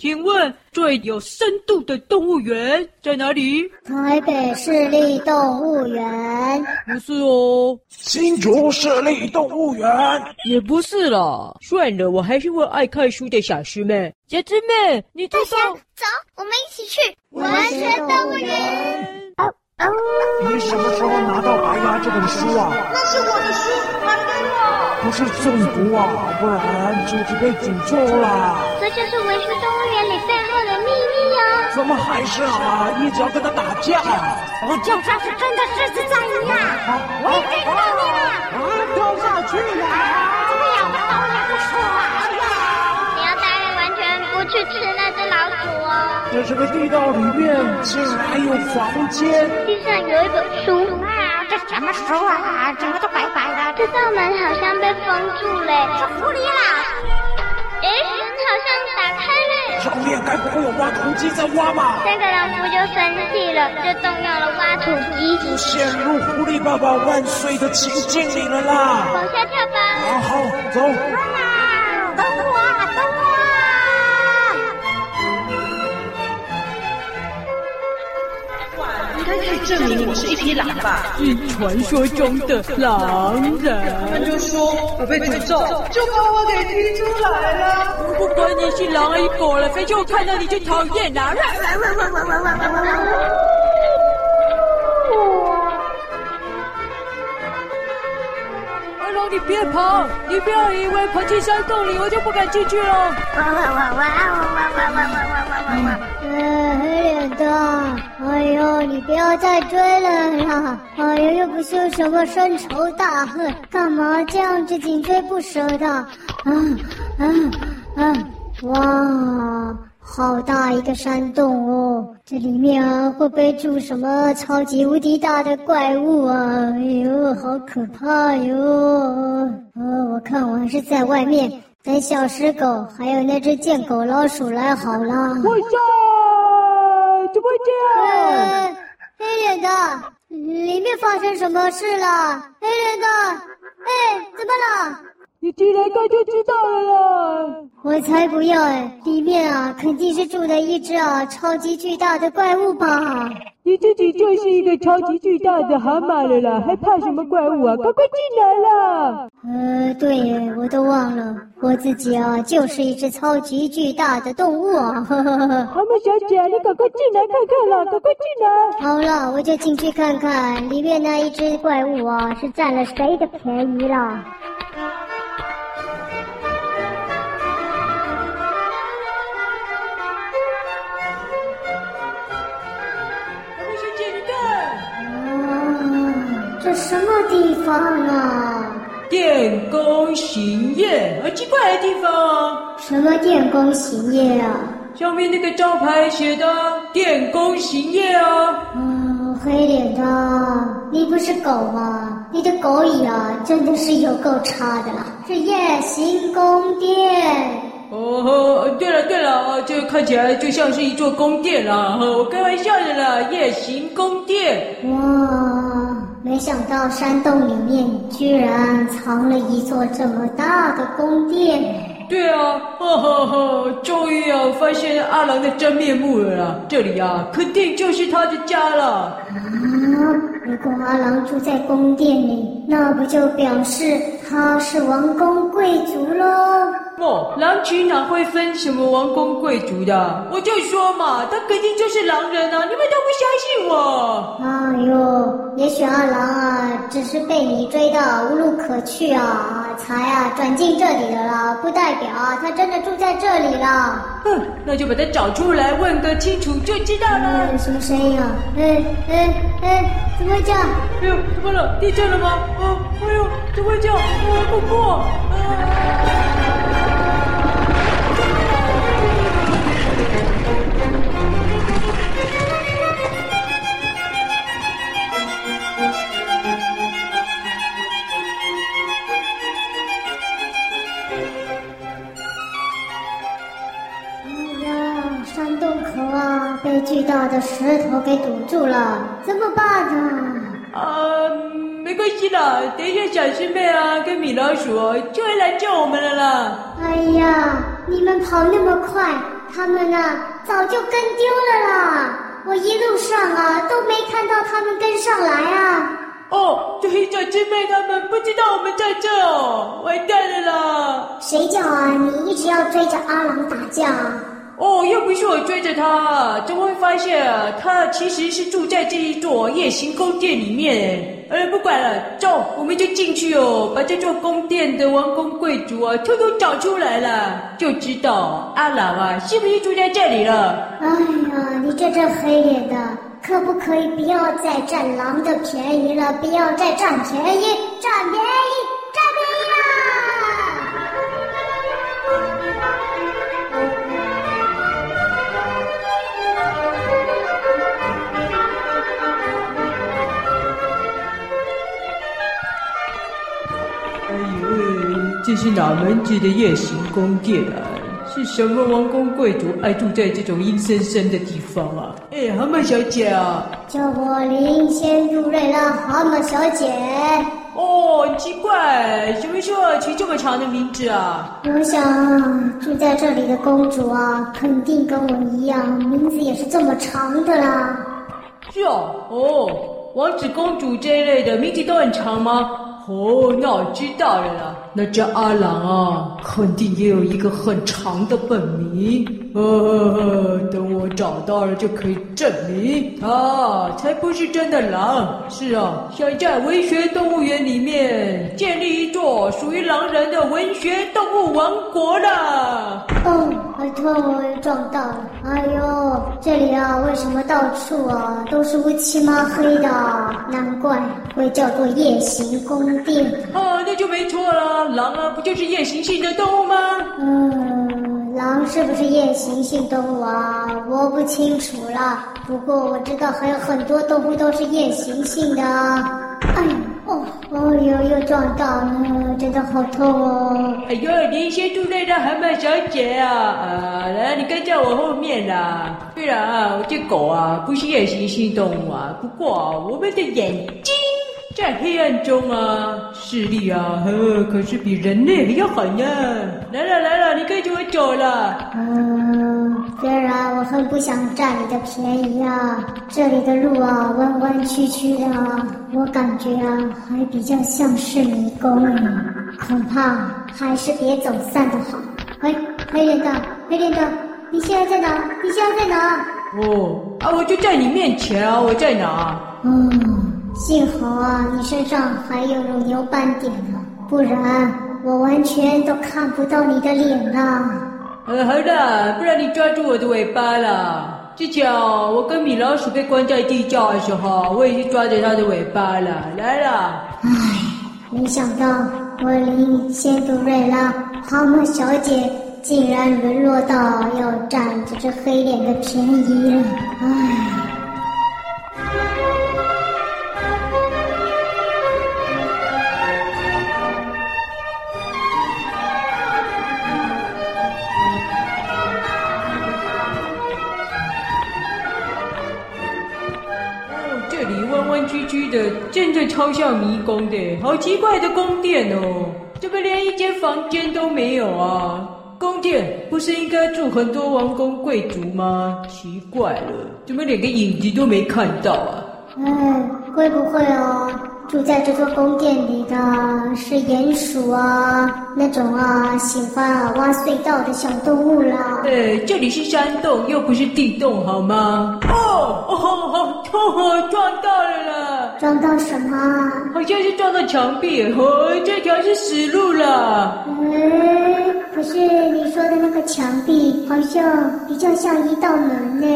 请问最有深度的动物园在哪里？台北市立动物园。不是哦。新竹市立动物园。也不是啦。算了，我还是问爱看书的小师妹。小师妹，你走走，走，我们一起去文学动物园。你什么时候拿到《白鸭》这本书啊？那是我的书，还给我。不是中毒啊，不然就是被诅咒了。这就是文学动物园里背后的秘密哦！怎么还是啊？一直要跟他打架？我就算是真的狮子在你啊！我也追不到你了！啊，掉下去了！怎么样？我导演不说啊！你要大人完全不去吃那只老鼠哦。这是个地道里面竟然还有房间，地上有一本书么书啊？整个都白白的。这道门好像被封住了，是狐狸啦！哎，门好像打开了。教练该不会有挖土机在挖吧？三个人夫就生气了，就动用了挖土机，就陷入狐狸爸爸万岁的情境里了啦！往下跳吧！好好走。证明我是一匹狼吧？是传说中的狼人。他们就说我被诅咒，就把我给踢出来了。不管你是狼还是狗了，反正我看到你就讨厌啦！阿龙，你别跑！你不要以为跑进山洞里，我就不敢进去了。哇哇哇哇哇哇哇哇哇哇！呃，黑脸的。哎呦，你不要再追了啦！哎呦，又不是什么深仇大恨，干嘛这样子紧追不舍的？啊啊啊！哇，好大一个山洞哦！这里面啊，会不会住什么超级无敌大的怪物啊？哎呦，好可怕哟！啊，我看我还是在外面等小石狗还有那只贱狗老鼠来好了。怎么这样？呃，黑脸的，里面发生什么事了？黑脸的，哎，怎么了？你进来看就知道了啦。我才不要哎！里面啊，肯定是住的一只啊超级巨大的怪物吧？你自己就是一个超级巨大的蛤蟆了啦，还怕什么怪物啊？快快进来啦！呃，对耶，我都忘了，我自己啊就是一只超级巨大的动物啊！蛤蟆小姐，你赶快进来看看啦，赶快进来！好了，我就进去看看里面那一只怪物啊，是占了谁的便宜了？地方啊？电工行业，好奇怪的地方。什么电工行业啊？上面那个招牌写的“电工行业”啊。嗯，黑脸的，你不是狗吗？你的狗语啊，真的是有够差的啦。是夜行宫殿。哦，对了对了，这看起来就像是一座宫殿啦。我开玩笑的啦，夜行宫殿。哇，没想到山洞里面居然藏了一座这么大的宫殿。对啊，哈哈哈，终于啊发现阿郎的真面目了啦！这里啊，肯定就是他的家了。啊，如果阿郎住在宫殿里，那不就表示他是王公贵族喽？哦，狼群哪会分什么王公贵族的？我就说嘛，他肯定就是狼人啊！你们都不相信我？哎呦，也许阿郎啊，只是被你追到无路可去啊，才啊转进这里的啦，不代表他真的住在这里了。哼，那就把他找出来问个清楚就知道了。嗯、什么声音啊？哎哎哎，怎么会这样？哎呦，怎么了？地震了吗？哦，哎呦，怎么会这样？哦，不过。啊被巨大的石头给堵住了，怎么办呢？啊，没关系啦，等一下小师妹啊跟米老鼠就会来救我们了啦。哎呀，你们跑那么快，他们啊早就跟丢了啦！我一路上啊都没看到他们跟上来啊！哦，这黑长直妹他们不知道我们在这哦，完蛋了啦！谁叫啊你一直要追着阿郎打架？哦，又不是我追着他，怎么会发现啊？他其实是住在这一座夜行宫殿里面。哎，不管了，走，我们就进去哦，把这座宫殿的王公贵族啊，偷偷找出来了，就知道阿郎啊，是不是住在这里了？哎呀，你这这黑脸的，可不可以不要再占狼的便宜了？不要再占便宜，占便宜。占便宜了这是哪门子的夜行宫殿啊？是什么王公贵族爱住在这种阴森森的地方啊？哎，蛤蟆小姐啊，叫我林仙杜瑞拉蛤蟆小姐。哦，很奇怪，什么时候取这么长的名字啊？我想住在这里的公主啊，肯定跟我一样，名字也是这么长的啦。是哦，哦，王子公主这一类的名字都很长吗？哦，那我知道了啦。那这阿郎啊，肯定也有一个很长的本名。呵呵呵，等我找到了就可以证明他才不是真的狼。是啊，想在文学动物园里面建立一座属于狼人的文学动物王国了。哦，好痛我，又撞到了。哎呦，这里啊，为什么到处啊都是乌漆嘛黑的？难怪会叫做夜行宫殿。哦，那就没错了。狼啊，不就是夜行性的动物吗？嗯，狼是不是夜行性动物啊？我不清楚了。不过我知道还有很多动物都是夜行性的。哎呦，哦，哦呦，又撞到了，真的好痛哦！哎呦，你先住在那蛤蟆小姐啊！啊，来，你跟在我后面啦。虽然啊，我这狗啊不是夜行性动物啊，不过啊，我们的眼睛。在黑暗中啊，视力啊，呵，可是比人类还要好呢。来了来了，你跟着我走了。嗯，虽然我很不想占你的便宜啊，这里的路啊弯弯曲曲的，我感觉啊还比较像是迷宫，恐怕还是别走散的好。喂，黑脸的，黑脸的，你现在在哪？你现在在哪？哦，啊，我就在你面前啊，我在哪？嗯。幸好啊，你身上还有乳牛斑点呢，不然我完全都看不到你的脸了。呃，好的，不然你抓住我的尾巴了。之前我跟米老鼠被关在地窖的时候，我也是抓着它的尾巴了。来了。唉，没想到我林仙杜瑞拉蛤蟆小姐竟然沦落到要占这只黑脸的便宜了。唉。真的超像迷宫的，好奇怪的宫殿哦！怎么连一间房间都没有啊？宫殿不是应该住很多王公贵族吗？奇怪了，怎么连个影子都没看到啊？哎，会不会哦？住在这座宫殿里的是鼹鼠啊，那种啊喜欢啊挖隧道的小动物啦。呃，这里是山洞，又不是地洞，好吗？哦哦，好痛哦，撞到了啦！撞到什么？好像是撞到墙壁，哦，这条是死路了。嗯，可是你说的那个墙壁好像比较像一道门呢。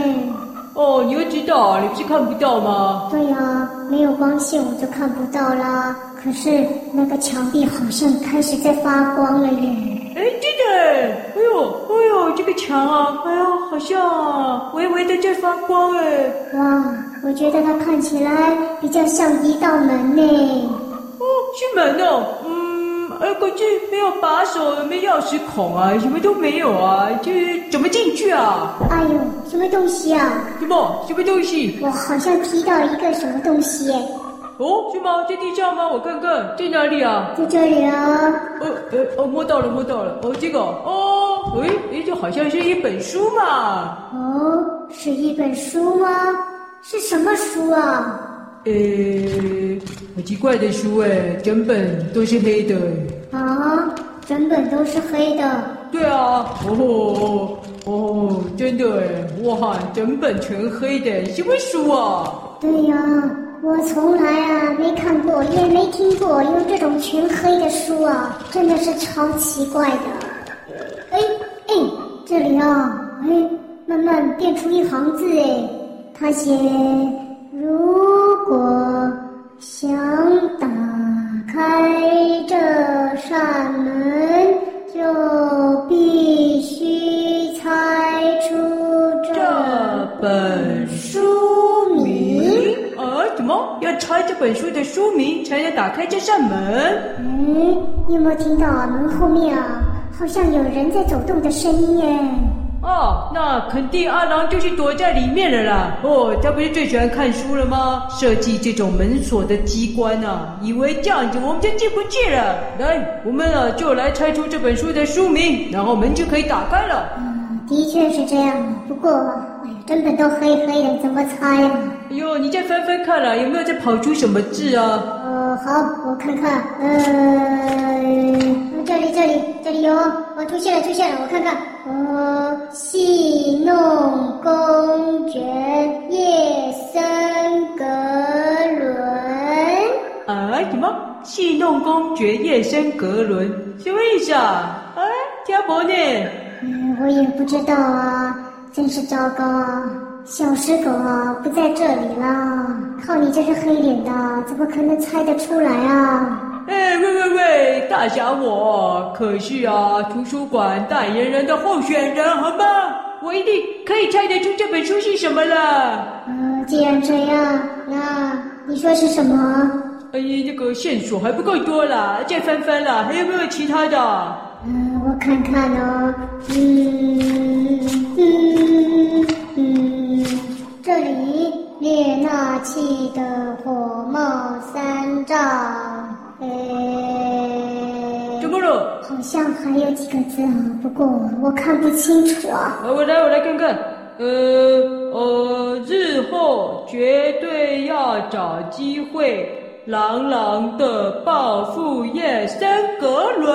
哦，你又知道，你不是看不到吗？对呀、啊，没有光线我就看不到啦。可是那个墙壁好像开始在发光了耶！哎，对的，哎呦，哎呦，这个墙啊，哎呦，好像啊，微微的在发光哎。哇，我觉得它看起来比较像一道门呢。哦，是门哦，嗯。呃，可是没有把手，没钥匙孔啊，什么都没有啊，这怎么进去啊？哎呦，什么东西啊？什么？什么东西？我好像踢到一个什么东西耶。哦，是吗？在地上吗？我看看，在哪里啊？在这里啊。呃呃，哦，摸到了，摸到了。哦，这个，哦，诶诶，这好像是一本书嘛。哦，是一本书吗？是什么书啊？呃，好奇怪的书哎，整本都是黑的。啊，整本都是黑的。对啊，哦哦，真的哎，哇，整本全黑的，什么书啊？对呀，我从来啊没看过，也没听过有这种全黑的书啊，真的是超奇怪的。哎哎，这里啊，哎，慢慢变出一行字哎，他写：如果想打开这扇门，就必须猜出这本要猜这本书的书名，才能打开这扇门。嗯，你有没有听到啊？门后面啊，好像有人在走动的声音耶。哦，那肯定阿郎就是躲在里面了啦。哦，他不是最喜欢看书了吗？设计这种门锁的机关啊，以为这样子我们就进不去了。来，我们啊就来拆出这本书的书名，然后门就可以打开了。嗯，的确是这样。不过，哎呀，根本都黑黑的，怎么猜呀？哎呦，你再翻翻看了，有没有再跑出什么字啊？呃，好，我看看，呃，这里这里这里有，我，出现了出现了，我看看，呃，戏弄公爵夜深格伦。啊？什么？戏弄公爵夜深格伦？什么意思啊？哎，听不呢。嗯，我也不知道啊，真是糟糕啊。小狮狗啊，不在这里了。靠你这只黑脸的，怎么可能猜得出来啊？哎，喂喂喂，大侠我可是啊，图书馆代言人的候选人，好吗？我一定可以猜得出这本书是什么了。嗯，既然这样，那你说是什么？哎呀，这个线索还不够多啦，再翻翻啦，还有没有其他的？嗯，我看看哦，嗯嗯那气的火冒三丈，哎，怎么了？好像还有几个字啊，不过我看不清楚啊。啊，我来，我来看看。呃呃，日后绝对要找机会，狼狼的报复叶森格伦。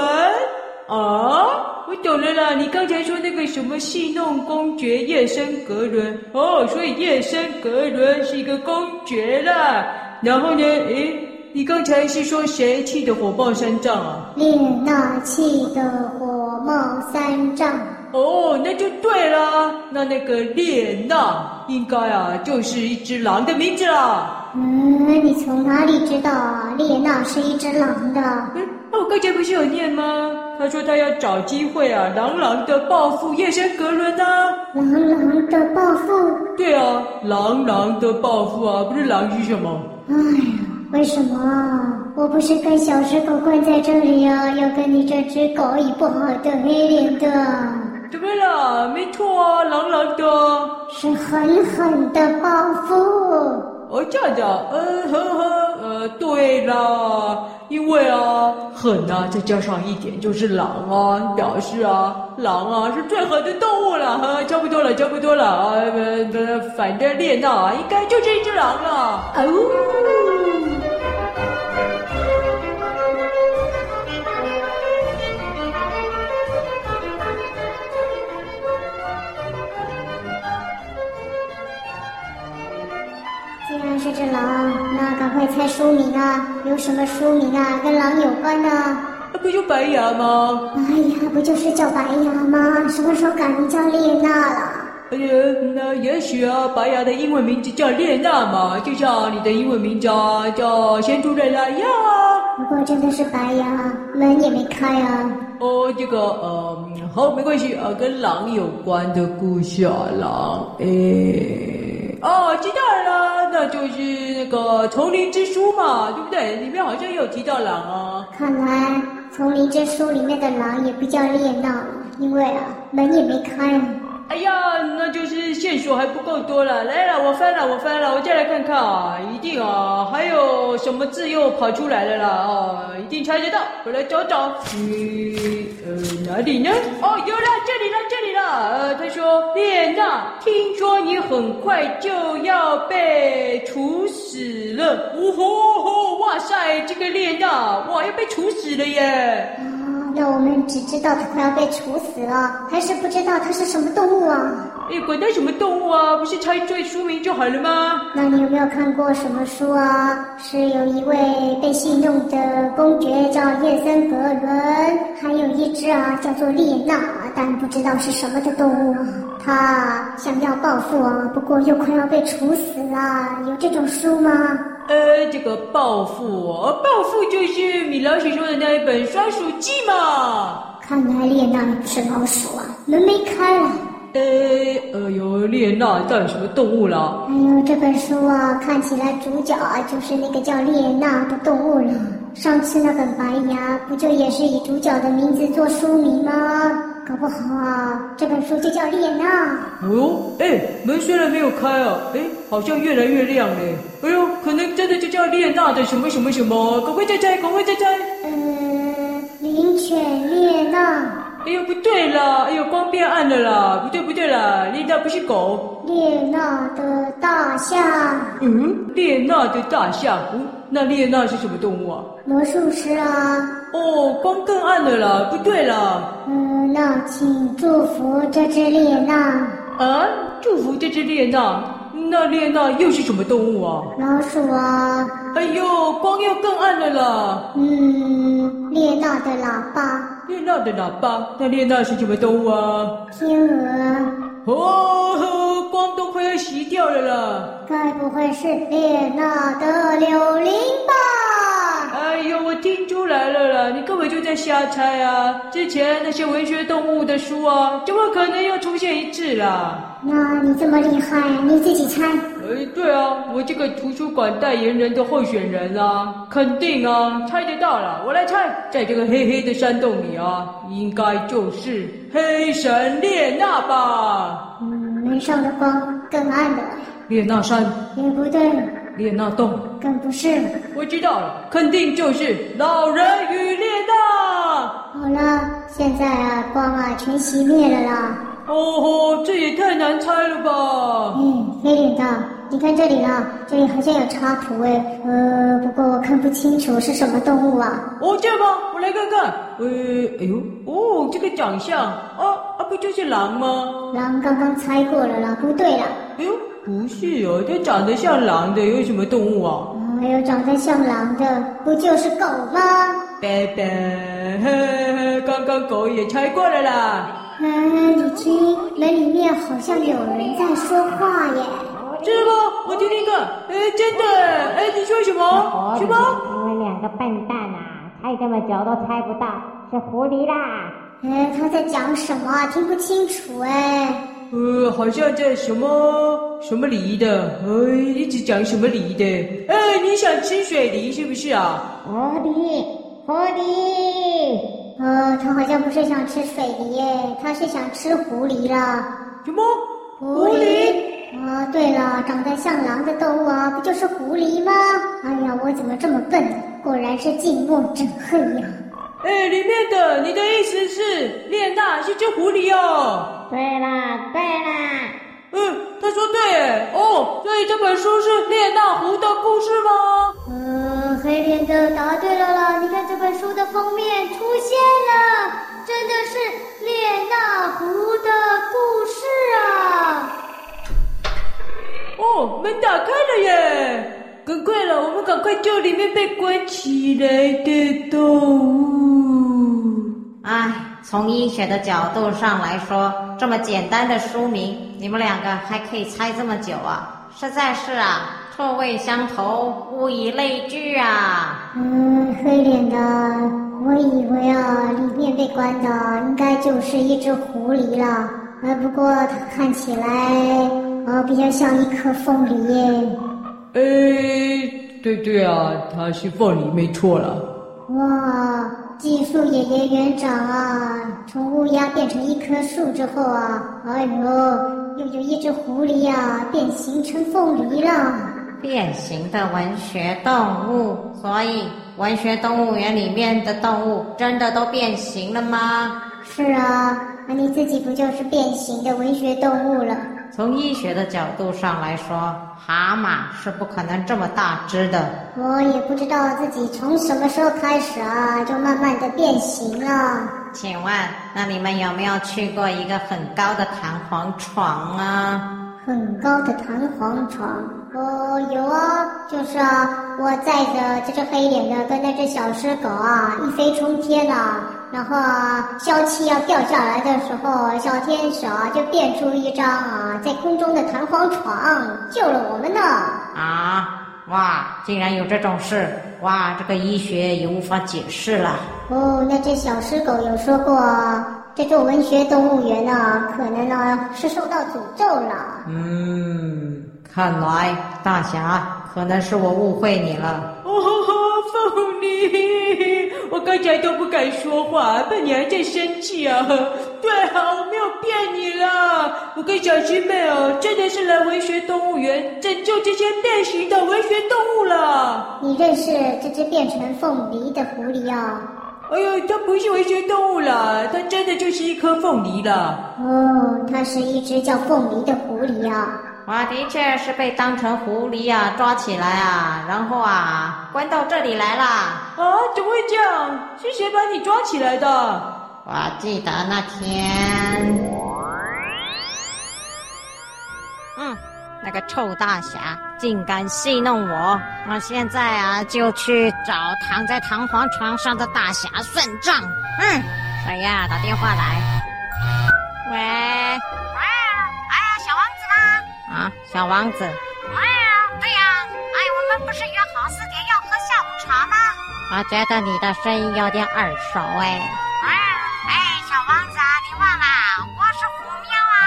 啊，我懂了啦！你刚才说那个什么戏弄公爵夜深格伦哦，所以夜深格伦是一个公爵啦。然后呢，诶，你刚才是说谁气得火冒三丈啊？列娜气得火冒三丈。哦，那就对啦。那那个列娜应该啊，就是一只狼的名字啦。嗯，你从哪里知道啊？列娜是一只狼的。嗯，那我刚才不是有念吗？他说他要找机会啊，狼狼的报复叶森格伦呐、啊。牢牢的报复？对啊，狼狼的报复啊，不是狼是什么？哎呀，为什么？我不是跟小石狗关在这里啊，要跟你这只狗以不好的黑脸的。怎么了？没错啊，狼狼的。是狠狠的报复。哦，这样的，呃呵呵，呃，对了，因为啊，狠啊，再加上一点就是狼啊，表示啊，狼啊是最狠的动物了，哈，差不多了，差不多了啊，呃，反正列那啊，应该就是一只狼了，哦。只狼，那赶快猜书名啊！有什么书名啊？跟狼有关的？那不就白牙吗？哎呀，不就是叫白牙吗？什么时候改名叫列娜了？哎呀，那也许啊，白牙的英文名字叫列娜嘛，就像你的英文名字叫仙杜瑞拉一样啊。不过真的是白牙，门也没开啊。哦，这个呃，好，没关系啊，跟狼有关的故事啊，狼，哎。哦，知道了，那就是那个《丛林之书》嘛，对不对？里面好像也有提到狼啊。看来《丛林之书》里面的狼也比较热闹，因为啊，门也没开。哎呀，那就是线索还不够多了。来了，我翻了，我翻了，我再来看看啊，一定啊，还有什么字又跑出来了啦？啊，一定猜得到，我来找找。嗯，呃，哪里呢？哦，有了，这里了，这里了。呃，他说，列娜，听说你很快就要被处死了。呜呼呼，哇塞，这个列娜，哇，要被处死了耶！那我们只知道它快要被处死了，还是不知道它是什么动物啊？哎，管它什么动物啊，不是猜对书名就好了吗？那你有没有看过什么书啊？是有一位被戏弄的公爵叫叶森格伦，还有一只啊叫做列娜，但不知道是什么的动物。他想要报复啊，不过又快要被处死了，有这种书吗？呃，这个暴富哦，报复就是米老鼠说的那一本《刷鼠记》嘛。看来列娜也不是老鼠啊，门没开了。呃，呃呦，列娜到底什么动物了？哎呦，这本书啊，看起来主角啊就是那个叫列娜的动物了。上次那本白牙不就也是以主角的名字做书名吗？搞不好啊，这本书就叫列娜。哦，哎，门虽然没有开啊，哎，好像越来越亮嘞。哎呦，可能真的就叫列娜的什么什么什么，赶快再猜，赶快再猜。呃，灵犬列娜。哎呦，不对啦！哎呦，光变暗了啦！不对，不对啦！列娜不是狗。列娜的大象。嗯，列娜的大象。嗯，那列娜是什么动物啊？魔术师啊。哦，光更暗了啦！不对啦。嗯、呃，那请祝福这只列娜。啊，祝福这只列娜。那列娜又是什么动物啊？老鼠啊。哎呦，光又更暗了啦。嗯，列娜的喇叭。列娜的喇叭，那列娜是什么动物啊？天鹅。哦，光都快要熄掉了啦。该不会是列娜的柳林吧？哎呦，我听出来了啦，你根本就在瞎猜啊！之前那些文学动物的书啊，怎么可能又出现一次啦？那你这么厉害，你自己猜。哎，对啊，我这个图书馆代言人的候选人啊，肯定啊，猜得到了。我来猜，在这个黑黑的山洞里啊，应该就是黑神列那吧？嗯，门上的光更暗了。列那山也不对，列那洞更不是。我知道了，肯定就是老人与列那。好了，现在啊，光啊全熄灭了啦。哦吼，这也太难猜了吧！嗯，黑脸的，你看这里啊，这里好像有插图哎，呃，不过我看不清楚是什么动物啊。哦，这样吗？我来看看。呃，哎呦，哦，这个长相，啊啊，不就是狼吗？狼刚刚猜过了啦，不对啦。哎呦，不是哦，它长得像狼的有什么动物啊？还有长得像狼的，不就是狗吗？拜拜，呵呵，刚刚狗也猜过了啦。啊，你听，门里面好像有人在说话耶。真的吗？我听听看。哎，真的。哎，你说什么？什么？你们两个笨蛋啊，猜这么久都猜不到，是狐狸啦。哎，他在讲什么？听不清楚哎。呃，好像在什么什么梨的，哎，一直讲什么梨的。哎，你想吃水梨是不是啊？狐狸，狐狸。呃，他好像不是想吃水梨耶，他是想吃狐狸了。什么？狐狸？啊，对了，长得像狼的动物啊，不就是狐狸吗？哎呀，我怎么这么笨？果然是近墨者黑呀。哎，里面的，你的意思是列娜是只狐狸哦？对啦，对啦。嗯，他说对哎。哦，所以这本书是列娜狐的故事吗？呃，黑脸的答对了啦！你看这本书的封面出现了，真的是列娜狐的故事啊！哦，门打开了耶！赶快了，我们赶快救里面被关起来的动物。哎，从医学的角度上来说，这么简单的书名，你们两个还可以猜这么久啊！实在是啊。臭味相投，物以类聚啊！嗯，黑脸的，我以为啊，里面被关的应该就是一只狐狸了。呃，不过它看起来，呃，比较像一颗凤梨耶。哎，对对啊，它是凤梨，没错了。哇，技术爷爷园长啊，从乌鸦变成一棵树之后啊，哎呦，又有一只狐狸呀，变形成凤梨了。变形的文学动物，所以文学动物园里面的动物真的都变形了吗？是啊，那你自己不就是变形的文学动物了？从医学的角度上来说，蛤蟆是不可能这么大只的。我也不知道自己从什么时候开始啊，就慢慢的变形了。请问，那你们有没有去过一个很高的弹簧床啊？很高的弹簧床？哦，有啊，就是啊，我载着这只黑脸的跟那只小狮狗啊，一飞冲天啊。然后啊，消气要掉下来的时候，小天使啊就变出一张啊在空中的弹簧床，救了我们呢。啊，哇，竟然有这种事！哇，这个医学也无法解释了。哦，那只小狮狗有说过，这座文学动物园呢，可能呢是受到诅咒了。嗯，看来大侠可能是我误会你了。哦，凤梨。我刚才都不敢说话，怕你还在生气啊！对啊，我没有骗你啦，我跟小师妹哦，真的是来文学动物园拯救这些变形的文学动物了。你认识这只变成凤梨的狐狸啊？哎呦，它不是文学动物啦，它真的就是一颗凤梨啦。哦，它是一只叫凤梨的狐狸啊。我的确是被当成狐狸啊抓起来啊，然后啊关到这里来了。啊？怎么会这样？是谁把你抓起来的？我记得那天，嗯，那个臭大侠竟敢戏弄我，我现在啊就去找躺在弹簧床上的大侠算账。嗯，谁呀？打电话来。喂。啊，小王子。哎呀，对呀，哎，我们不是约好四点要喝下午茶吗？我觉得你的声音有点耳熟哎。哎，哎，小王子啊，你忘了，我是虎喵啊。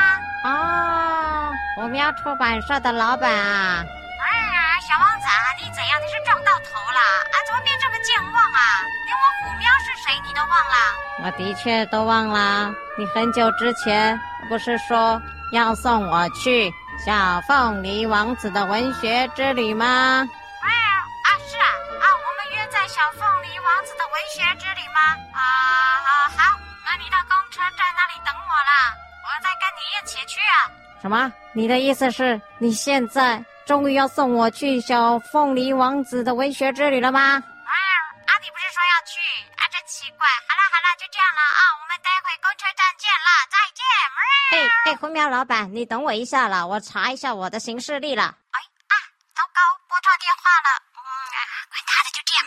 哦，虎喵出版社的老板啊。哎呀，小王子啊，你怎样？你是撞到头了？啊，怎么变这么健忘啊？连我虎喵是谁你都忘了？我的确都忘了。你很久之前不是说要送我去？小凤梨王子的文学之旅吗？哎呀，啊是啊，啊我们约在小凤梨王子的文学之旅吗？啊啊好，那你到公车站那里等我啦，我再跟你一起去啊。什么？你的意思是你现在终于要送我去小凤梨王子的文学之旅了吗？哎呀，啊你不是说要去？啊真奇怪。好了好了，就这样了啊，我们待会公车站见啦，再见。哎哎，虎喵老板，你等我一下啦，我查一下我的行事历了。哎啊，糟糕，拨错电话了。嗯，管他的，就这样。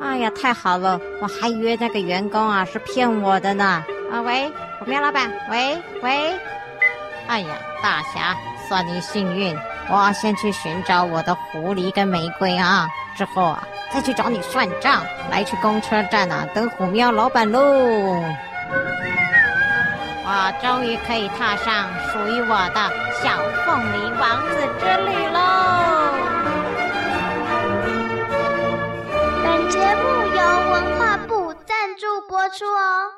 哎呀，太好了，我还以为那个员工啊是骗我的呢。啊，喂，虎喵老板，喂喂。哎呀，大侠，算你幸运，我先去寻找我的狐狸跟玫瑰啊，之后啊再去找你算账。来去公车站啊，等虎喵老板喽。我终于可以踏上属于我的小凤梨王子之旅喽！本节目由文化部赞助播出哦。